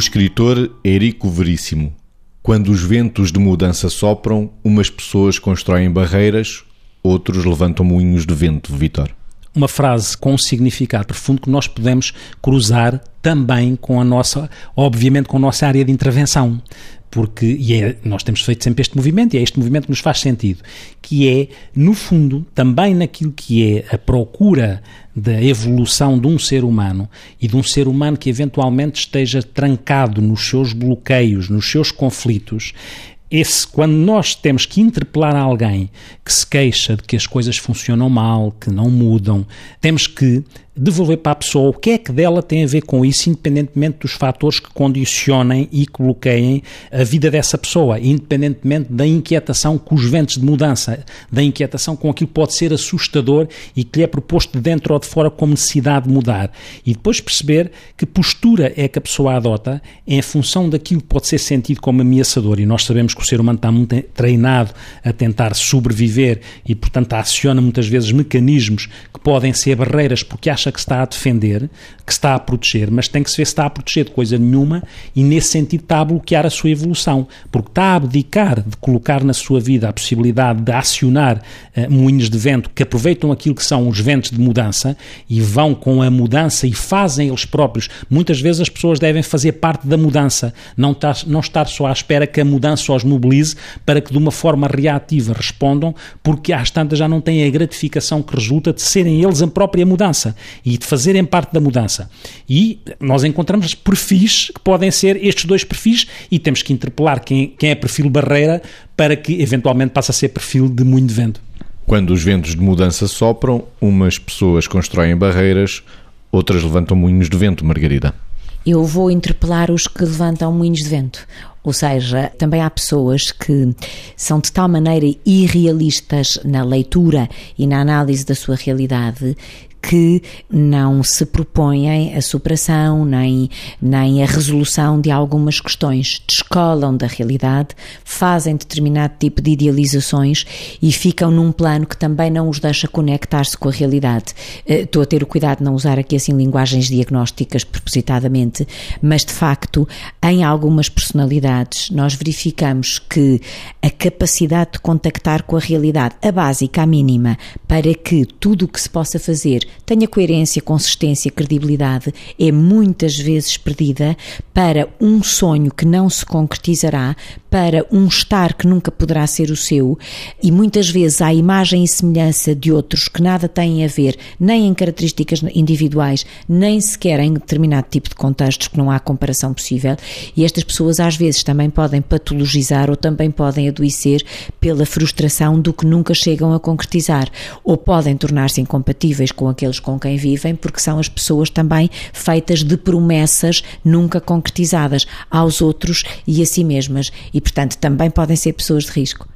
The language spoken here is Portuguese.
escritor Érico Veríssimo. Quando os ventos de mudança sopram, umas pessoas constroem barreiras, outros levantam moinhos de vento, Vitor. Uma frase com um significado profundo que nós podemos cruzar também com a nossa, obviamente, com a nossa área de intervenção. Porque e é, nós temos feito sempre este movimento e é este movimento que nos faz sentido, que é, no fundo, também naquilo que é a procura da evolução de um ser humano e de um ser humano que eventualmente esteja trancado nos seus bloqueios, nos seus conflitos, esse, quando nós temos que interpelar alguém que se queixa de que as coisas funcionam mal, que não mudam, temos que devolver para a pessoa o que é que dela tem a ver com isso, independentemente dos fatores que condicionem e que bloqueiem a vida dessa pessoa, independentemente da inquietação com os ventos de mudança, da inquietação com aquilo que pode ser assustador e que lhe é proposto de dentro ou de fora como necessidade de mudar. E depois perceber que postura é que a pessoa adota em função daquilo que pode ser sentido como ameaçador. E nós sabemos que o ser humano está muito treinado a tentar sobreviver e, portanto, aciona muitas vezes mecanismos que podem ser barreiras porque acha acha que está a defender, que está a proteger, mas tem que se ver se está a proteger de coisa nenhuma e, nesse sentido, está a bloquear a sua evolução, porque está a abdicar de colocar na sua vida a possibilidade de acionar uh, moinhos de vento que aproveitam aquilo que são os ventos de mudança e vão com a mudança e fazem eles próprios. Muitas vezes as pessoas devem fazer parte da mudança, não estar, não estar só à espera que a mudança os mobilize para que de uma forma reativa respondam, porque às tantas já não têm a gratificação que resulta de serem eles a própria mudança e de fazerem parte da mudança. E nós encontramos perfis que podem ser estes dois perfis e temos que interpelar quem, quem é perfil barreira para que eventualmente passe a ser perfil de moinho de vento. Quando os ventos de mudança sopram, umas pessoas constroem barreiras, outras levantam moinhos de vento, Margarida. Eu vou interpelar os que levantam moinhos de vento. Ou seja, também há pessoas que são de tal maneira irrealistas na leitura e na análise da sua realidade que não se propõem a superação nem, nem a resolução de algumas questões. Descolam da realidade, fazem determinado tipo de idealizações e ficam num plano que também não os deixa conectar-se com a realidade. Eh, estou a ter o cuidado de não usar aqui assim linguagens diagnósticas propositadamente, mas de facto, em algumas personalidades, nós verificamos que a capacidade de contactar com a realidade, a básica, a mínima, para que tudo o que se possa fazer tenha coerência, consistência, credibilidade, é muitas vezes perdida para um sonho que não se concretizará, para um estar que nunca poderá ser o seu. E muitas vezes há imagem e semelhança de outros que nada têm a ver nem em características individuais, nem sequer em determinado tipo de contextos que não há comparação possível. E estas pessoas às vezes também podem patologizar ou também podem adoecer pela frustração do que nunca chegam a concretizar ou podem tornar-se incompatíveis com aqueles com quem vivem porque são as pessoas também feitas de promessas nunca concretizadas aos outros e a si mesmas e, portanto, também podem ser pessoas de risco.